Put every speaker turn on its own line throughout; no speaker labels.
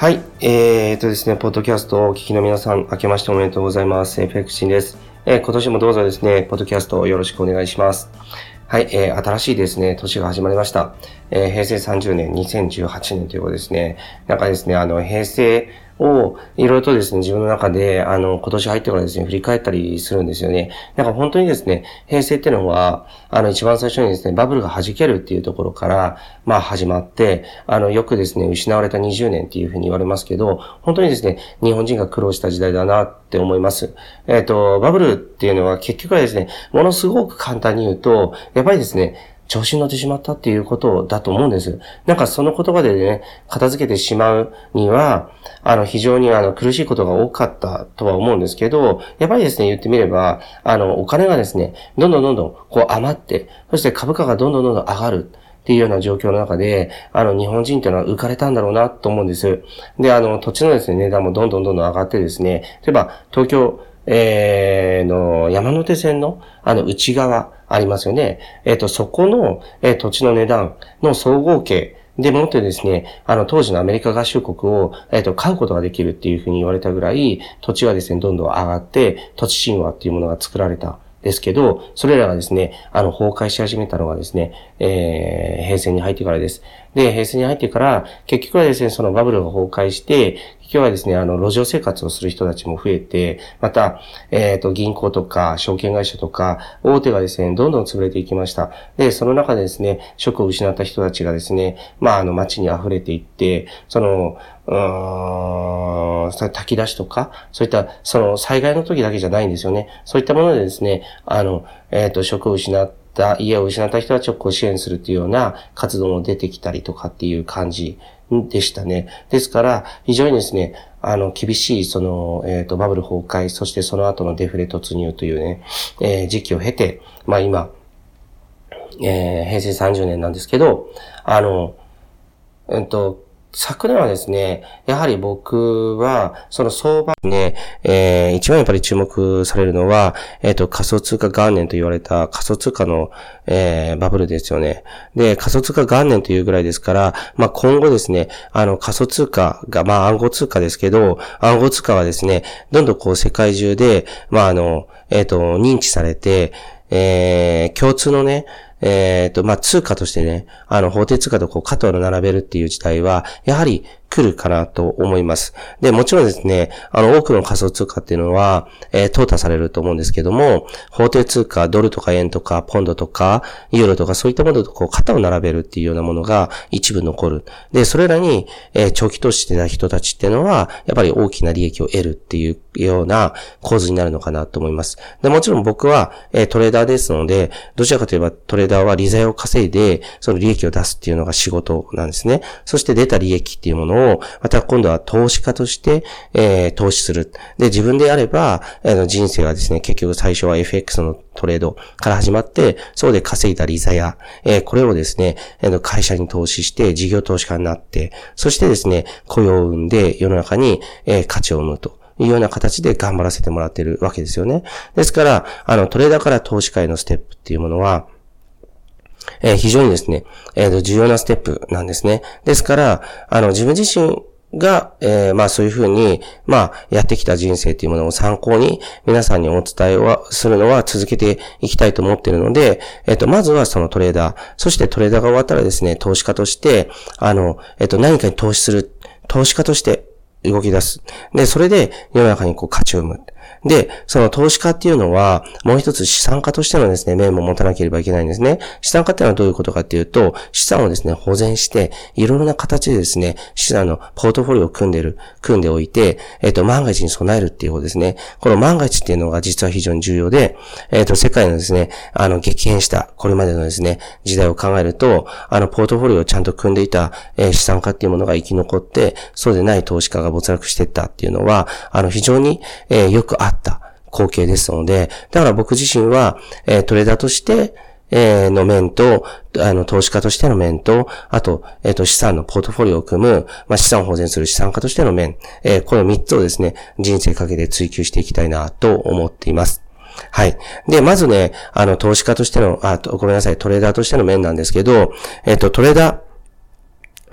はい。えー、とですね、ポッドキャストをお聞きの皆さん、明けましておめでとうございます。エフェクシンです。えー、今年もどうぞですね、ポッドキャストをよろしくお願いします。はい、えー、新しいですね、年が始まりました。えー、平成30年、2018年ということですね。なんかですね、あの、平成をいろいろとですね、自分の中で、あの、今年入ってからですね、振り返ったりするんですよね。なんか本当にですね、平成っていうのは、あの、一番最初にですね、バブルが弾けるっていうところから、まあ始まって、あの、よくですね、失われた20年っていうふうに言われますけど、本当にですね、日本人が苦労した時代だなって思います。えっ、ー、と、バブルっていうのは結局はですね、ものすごく簡単に言うと、やっぱりですね、調子に乗ってしまったっていうことだと思うんです。なんかその言葉でね、片付けてしまうには、あの、非常にあの、苦しいことが多かったとは思うんですけど、やっぱりですね、言ってみれば、あの、お金がですね、どんどんどんどんこう余って、そして株価がどんどんどんどん上がる。っていうような状況の中で、あの、日本人っていうのは浮かれたんだろうなと思うんです。で、あの、土地のですね、値段もどんどんどんどん上がってですね、例えば、東京、えー、の、山手線の、あの、内側ありますよね。えっ、ー、と、そこの、えー、土地の値段の総合計でもってですね、あの、当時のアメリカ合衆国を、えっ、ー、と、買うことができるっていうふうに言われたぐらい、土地はですね、どんどん上がって、土地神話っていうものが作られた。ですけど、それらがですね、あの、崩壊し始めたのがですね、えー、平成に入ってからです。で、平成に入ってから、結局はですね、そのバブルが崩壊して、今日はですね、あの、路上生活をする人たちも増えて、また、えっ、ー、と、銀行とか、証券会社とか、大手がですね、どんどん潰れていきました。で、その中でですね、職を失った人たちがですね、まあ、あの、街に溢れていって、その、うーん、炊き出しとか、そういった、その、災害の時だけじゃないんですよね。そういったものでですね、あの、えっ、ー、と、職を失った、家を失った人たちをこう支援するっていうような活動も出てきたりとかっていう感じでしたね。ですから、非常にですね、あの、厳しい、その、えっ、ー、と、バブル崩壊、そしてその後のデフレ突入というね、えー、時期を経て、まあ今、えー、平成30年なんですけど、あの、えっ、と、昨年はですね、やはり僕は、その相場ね、えー、一番やっぱり注目されるのは、えっ、ー、と、仮想通貨元年と言われた仮想通貨の、えー、バブルですよね。で、仮想通貨元年というぐらいですから、まあ、今後ですね、あの、仮想通貨が、まあ、暗号通貨ですけど、暗号通貨はですね、どんどんこう世界中で、まあ、あの、えっ、ー、と、認知されて、えー、共通のね、えっ、ー、と、まあ、通貨としてね、あの、法定通貨とこう、加藤の並べるっていう事態は、やはり、来るかなと思います。で、もちろんですね、あの、多くの仮想通貨っていうのは、えー、淘汰されると思うんですけども、法定通貨、ドルとか円とか、ポンドとか、ユーロとか、そういったものとこう、肩を並べるっていうようなものが一部残る。で、それらに、えー、長期投資してた人たちっていうのは、やっぱり大きな利益を得るっていうような構図になるのかなと思います。で、もちろん僕は、えー、トレーダーですので、どちらかといえばトレーダーは利材を稼いで、その利益を出すっていうのが仕事なんですね。そして出た利益っていうものをを、また今度は投資家として、えー、投資する。で、自分であれば、あの人生はですね、結局最初は FX のトレードから始まって、そうで稼いだ利ザや、えー、これをですね、あの会社に投資して、事業投資家になって、そしてですね、雇用を生んで世の中に、えー、価値を生むと。いうような形で頑張らせてもらってるわけですよね。ですから、あの、トレーダーから投資家へのステップっていうものは、えー、非常にですね、えー、重要なステップなんですね。ですから、あの、自分自身が、えー、まあそういうふうに、まあやってきた人生というものを参考に皆さんにお伝えはするのは続けていきたいと思っているので、えっ、と、まずはそのトレーダー、そしてトレーダーが終わったらですね、投資家として、あの、えっ、と、何かに投資する、投資家として動き出す。で、それで世の中にこう価値を生む。で、その投資家っていうのは、もう一つ資産家としてのですね、面も持たなければいけないんですね。資産家っていうのはどういうことかっていうと、資産をですね、保全して、いろいろな形でですね、資産のポートフォリオを組んでる、組んでおいて、えっ、と、万が一に備えるっていうことですね。この万が一っていうのが実は非常に重要で、えっ、と、世界のですね、あの、激変した、これまでのですね、時代を考えると、あの、ポートフォリオをちゃんと組んでいた、え、資産家っていうものが生き残って、そうでない投資家が没落していったっていうのは、あの、非常に、え、よくあった。光景ですので、だから僕自身は、えー、トレーダーとして、えー、の面と、あの、投資家としての面と、あと、えっ、ー、と、資産のポートフォリオを組む、まあ、資産を保全する資産家としての面、えー、この3つをですね、人生かけて追求していきたいなと思っています。はい。で、まずね、あの、投資家としての、あ、ごめんなさい、トレーダーとしての面なんですけど、えっ、ー、と、トレーダー、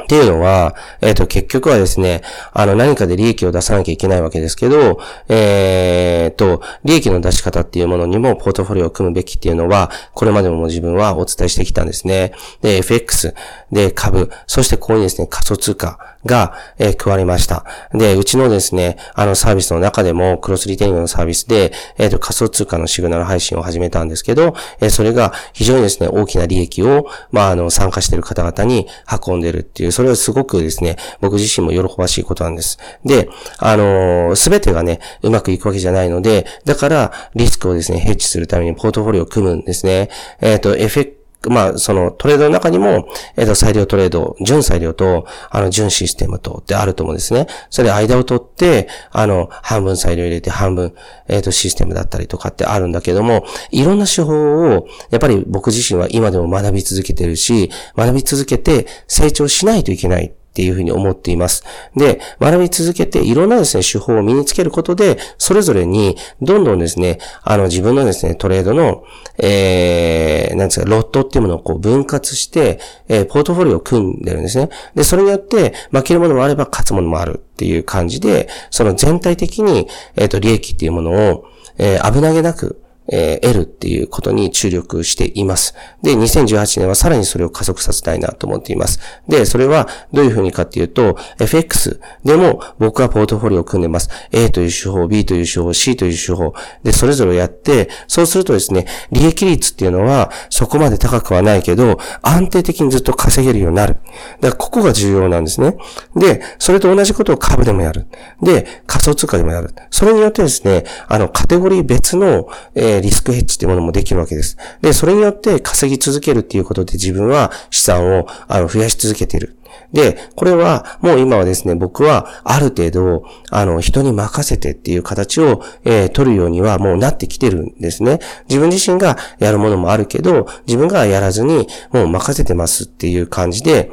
っていうのは、えっ、ー、と、結局はですね、あの、何かで利益を出さなきゃいけないわけですけど、えっ、ー、と、利益の出し方っていうものにもポートフォリオを組むべきっていうのは、これまでも自分はお伝えしてきたんですね。で、FX、で、株、そしてここにですね、仮想通貨が、えー、加わりました。で、うちのですね、あのサービスの中でも、クロスリテイリングのサービスで、えっ、ー、と、仮想通貨のシグナル配信を始めたんですけど、えー、それが非常にですね、大きな利益を、まあ、あの、参加している方々に運んでるっていう、それはすごくですね、僕自身も喜ばしいことなんです。で、あのすべてがね、うまくいくわけじゃないので、だから、リスクをですね、ヘッジするためにポートフォリオを組むんですね。えっ、ー、と、FX まあ、そのトレードの中にも、えっ、と、裁量トレード、純裁量と、あの、純システムとってあると思うんですね。それで間を取って、あの、半分裁量入れて、半分、えっ、と、システムだったりとかってあるんだけども、いろんな手法を、やっぱり僕自身は今でも学び続けてるし、学び続けて成長しないといけない。っていうふうに思っています。で、学び続けていろんなですね、手法を身につけることで、それぞれにどんどんですね、あの自分のですね、トレードの、えー、なんですか、ロットっていうものをこう分割して、えー、ポートフォリオを組んでるんですね。で、それによって負けるものもあれば勝つものもあるっていう感じで、その全体的に、えっ、ー、と、利益っていうものを、えー、危なげなく、えー、得るっていうことに注力しています。で、2018年はさらにそれを加速させたいなと思っています。で、それはどういうふうにかっていうと、FX でも僕はポートフォリオを組んでます。A という手法、B という手法、C という手法。で、それぞれやって、そうするとですね、利益率っていうのはそこまで高くはないけど、安定的にずっと稼げるようになる。だからここが重要なんですね。で、それと同じことを株でもやる。で、仮想通貨でもやる。それによってですね、あの、カテゴリー別の、えーリスクヘッジっていうものもできるわけです。で、それによって稼ぎ続けるっていうことで自分は資産をあの増やし続けている。で、これはもう今はですね、僕はある程度、あの、人に任せてっていう形を、えー、取るようにはもうなってきてるんですね。自分自身がやるものもあるけど、自分がやらずにもう任せてますっていう感じで、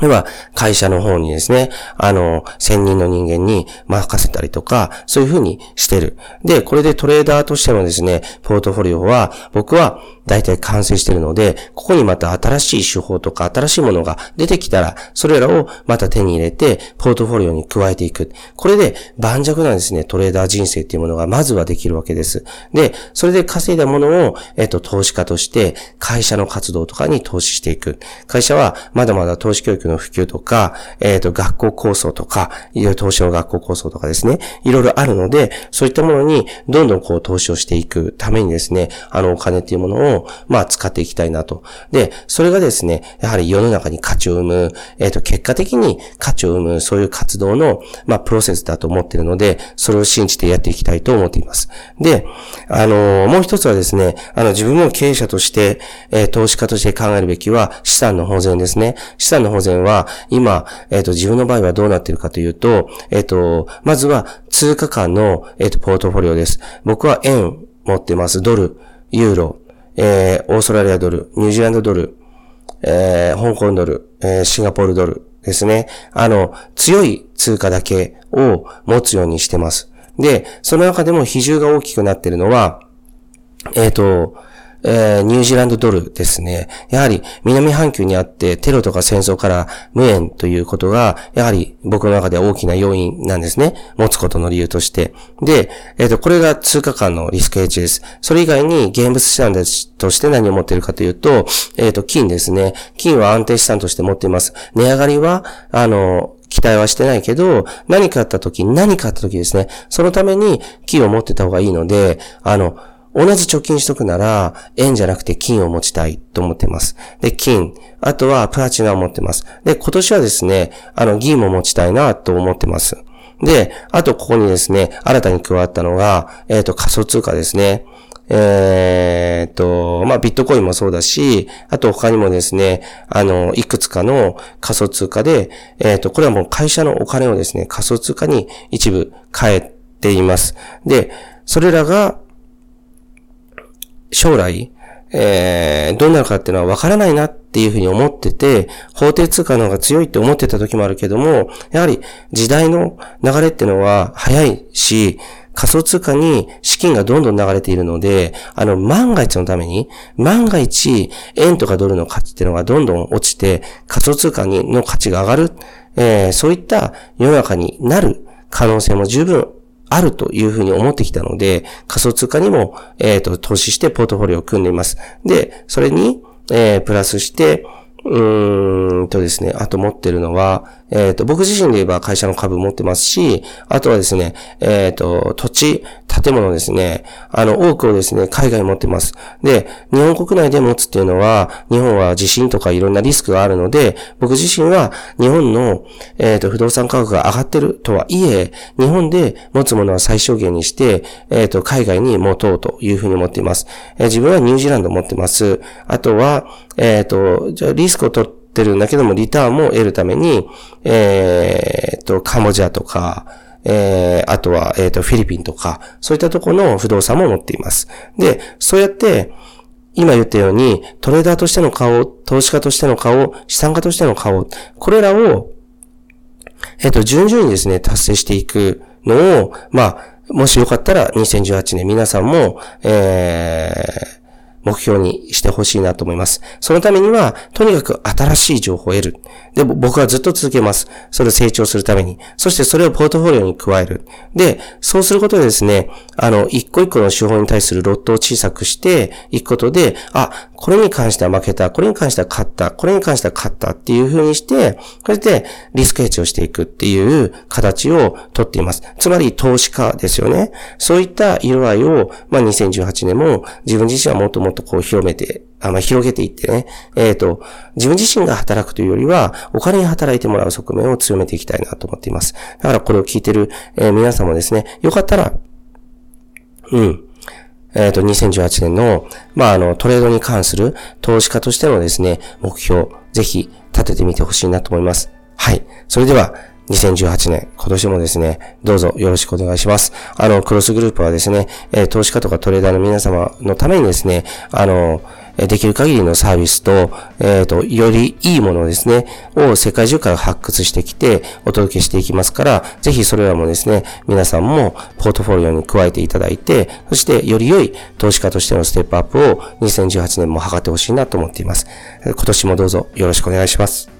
では、会社の方にですね、あの、専任の人間に任せたりとか、そういうふうにしてる。で、これでトレーダーとしてのですね、ポートフォリオは、僕は大体完成しているので、ここにまた新しい手法とか新しいものが出てきたら、それらをまた手に入れて、ポートフォリオに加えていく。これで盤石なですね、トレーダー人生っていうものがまずはできるわけです。で、それで稼いだものを、えっと、投資家として、会社の活動とかに投資していく。会社は、まだまだ投資教育の普及とか、えっと、学校構想とか、いろいろ投資の学校構想とかですね、いろいろあるので、そういったものにどんどんこう投資をしていくためにですね、あのお金っていうものを、まあ使っていきたいなと。で、それがですね、やはり世の中に価値を生む、えっと、結果的に価値を生む、そういう活動の、まあプロセスだと思っているので、それを信じてやっていきたいと思っています。で、あの、もう一つはですね、あの、自分も経営者として、えー、投資家として考えるべきは、資産の保全ですね。資産の保全は、今、えっ、ー、と、自分の場合はどうなっているかというと、えっ、ー、と、まずは通貨間の、えっ、と、ポートフォリオです。僕は円持ってます。ドル、ユーロ、えー、オーストラリアドル、ニュージーランドドル、えー、香港ドル、えー、シンガポールドルですね。あの、強い通貨だけを持つようにしてます。で、その中でも比重が大きくなっているのは、えっ、ー、と、えー、ニュージーランドドルですね。やはり南半球にあってテロとか戦争から無縁ということが、やはり僕の中では大きな要因なんですね。持つことの理由として。で、えっ、ー、と、これが通貨間のリスクヘッジです。それ以外に現物資産として何を持っているかというと、えっ、ー、と、金ですね。金は安定資産として持っています。値上がりは、あの、期待はしてないけど、何かあった時、何かあった時ですね。そのために金を持ってた方がいいので、あの、同じ貯金しとくなら、円じゃなくて金を持ちたいと思ってます。で、金。あとはプラチナを持ってます。で、今年はですね、あの、銀も持ちたいなと思ってます。で、あとここにですね、新たに加わったのが、えっ、ー、と、仮想通貨ですね。えっ、と、まあ、ビットコインもそうだし、あと他にもですね、あの、いくつかの仮想通貨で、えっ、と、これはもう会社のお金をですね、仮想通貨に一部変えています。で、それらが、将来、えー、どうなるかっていうのは分からないなっていうふうに思ってて、法定通貨の方が強いって思ってた時もあるけども、やはり時代の流れっていうのは早いし、仮想通貨に資金がどんどん流れているので、あの、万が一のために、万が一、円とかドルの価値っていうのがどんどん落ちて、仮想通貨にの価値が上がる、えー、そういった世の中になる可能性も十分あるというふうに思ってきたので、仮想通貨にも、えっ、ー、と、投資してポートフォリオを組んでいます。で、それに、えー、プラスして、うーんとですね、あと持ってるのは、えっ、ー、と、僕自身で言えば会社の株持ってますし、あとはですね、えっ、ー、と、土地、建物ですね、あの、多くをですね、海外持ってます。で、日本国内で持つっていうのは、日本は地震とかいろんなリスクがあるので、僕自身は日本の、えっ、ー、と、不動産価格が上がってるとはいえ、日本で持つものは最小限にして、えっ、と、海外に持とうというふうに思っています。え自分はニュージーランド持ってます。あとは、えっ、と、じゃリスクを取って、ってるんだけども、リターンも得るために、えー、っと、カンボジアとか、えー、あとは、えっ、と、フィリピンとか、そういったところの不動産も持っています。で、そうやって、今言ったように、トレーダーとしての顔、投資家としての顔、資産家としての顔、これらを、えっ、と、順々にですね、達成していくのを、まあ、もしよかったら2018年皆さんも、えー、目標にしてほしいなと思います。そのためには、とにかく新しい情報を得る。で、僕はずっと続けます。それを成長するために。そしてそれをポートフォリオに加える。で、そうすることでですね、あの、一個一個の手法に対するロットを小さくしていくことで、あ、これに関しては負けた、これに関しては勝った、これに関しては勝ったっていう風にして、これでリスクヘッジをしていくっていう形をとっています。つまり投資家ですよね。そういった色合いを、まあ、2018年も自分自身はもっともっとこう広めてあまあ、広げていってね、えっ、ー、と、自分自身が働くというよりは、お金に働いてもらう側面を強めていきたいなと思っています。だからこれを聞いてる、えー、皆さんもですね、よかったら、うん、えっ、ー、と、2018年の、まあ、あの、トレードに関する投資家としてのですね、目標、ぜひ立ててみてほしいなと思います。はい。それでは、2018年、今年もですね、どうぞよろしくお願いします。あの、クロスグループはですね、え、投資家とかトレーダーの皆様のためにですね、あの、できる限りのサービスと、えっ、ー、と、よりいいものですね、を世界中から発掘してきて、お届けしていきますから、ぜひそれらもですね、皆さんもポートフォリオに加えていただいて、そしてより良い投資家としてのステップアップを2018年も図ってほしいなと思っています。今年もどうぞよろしくお願いします。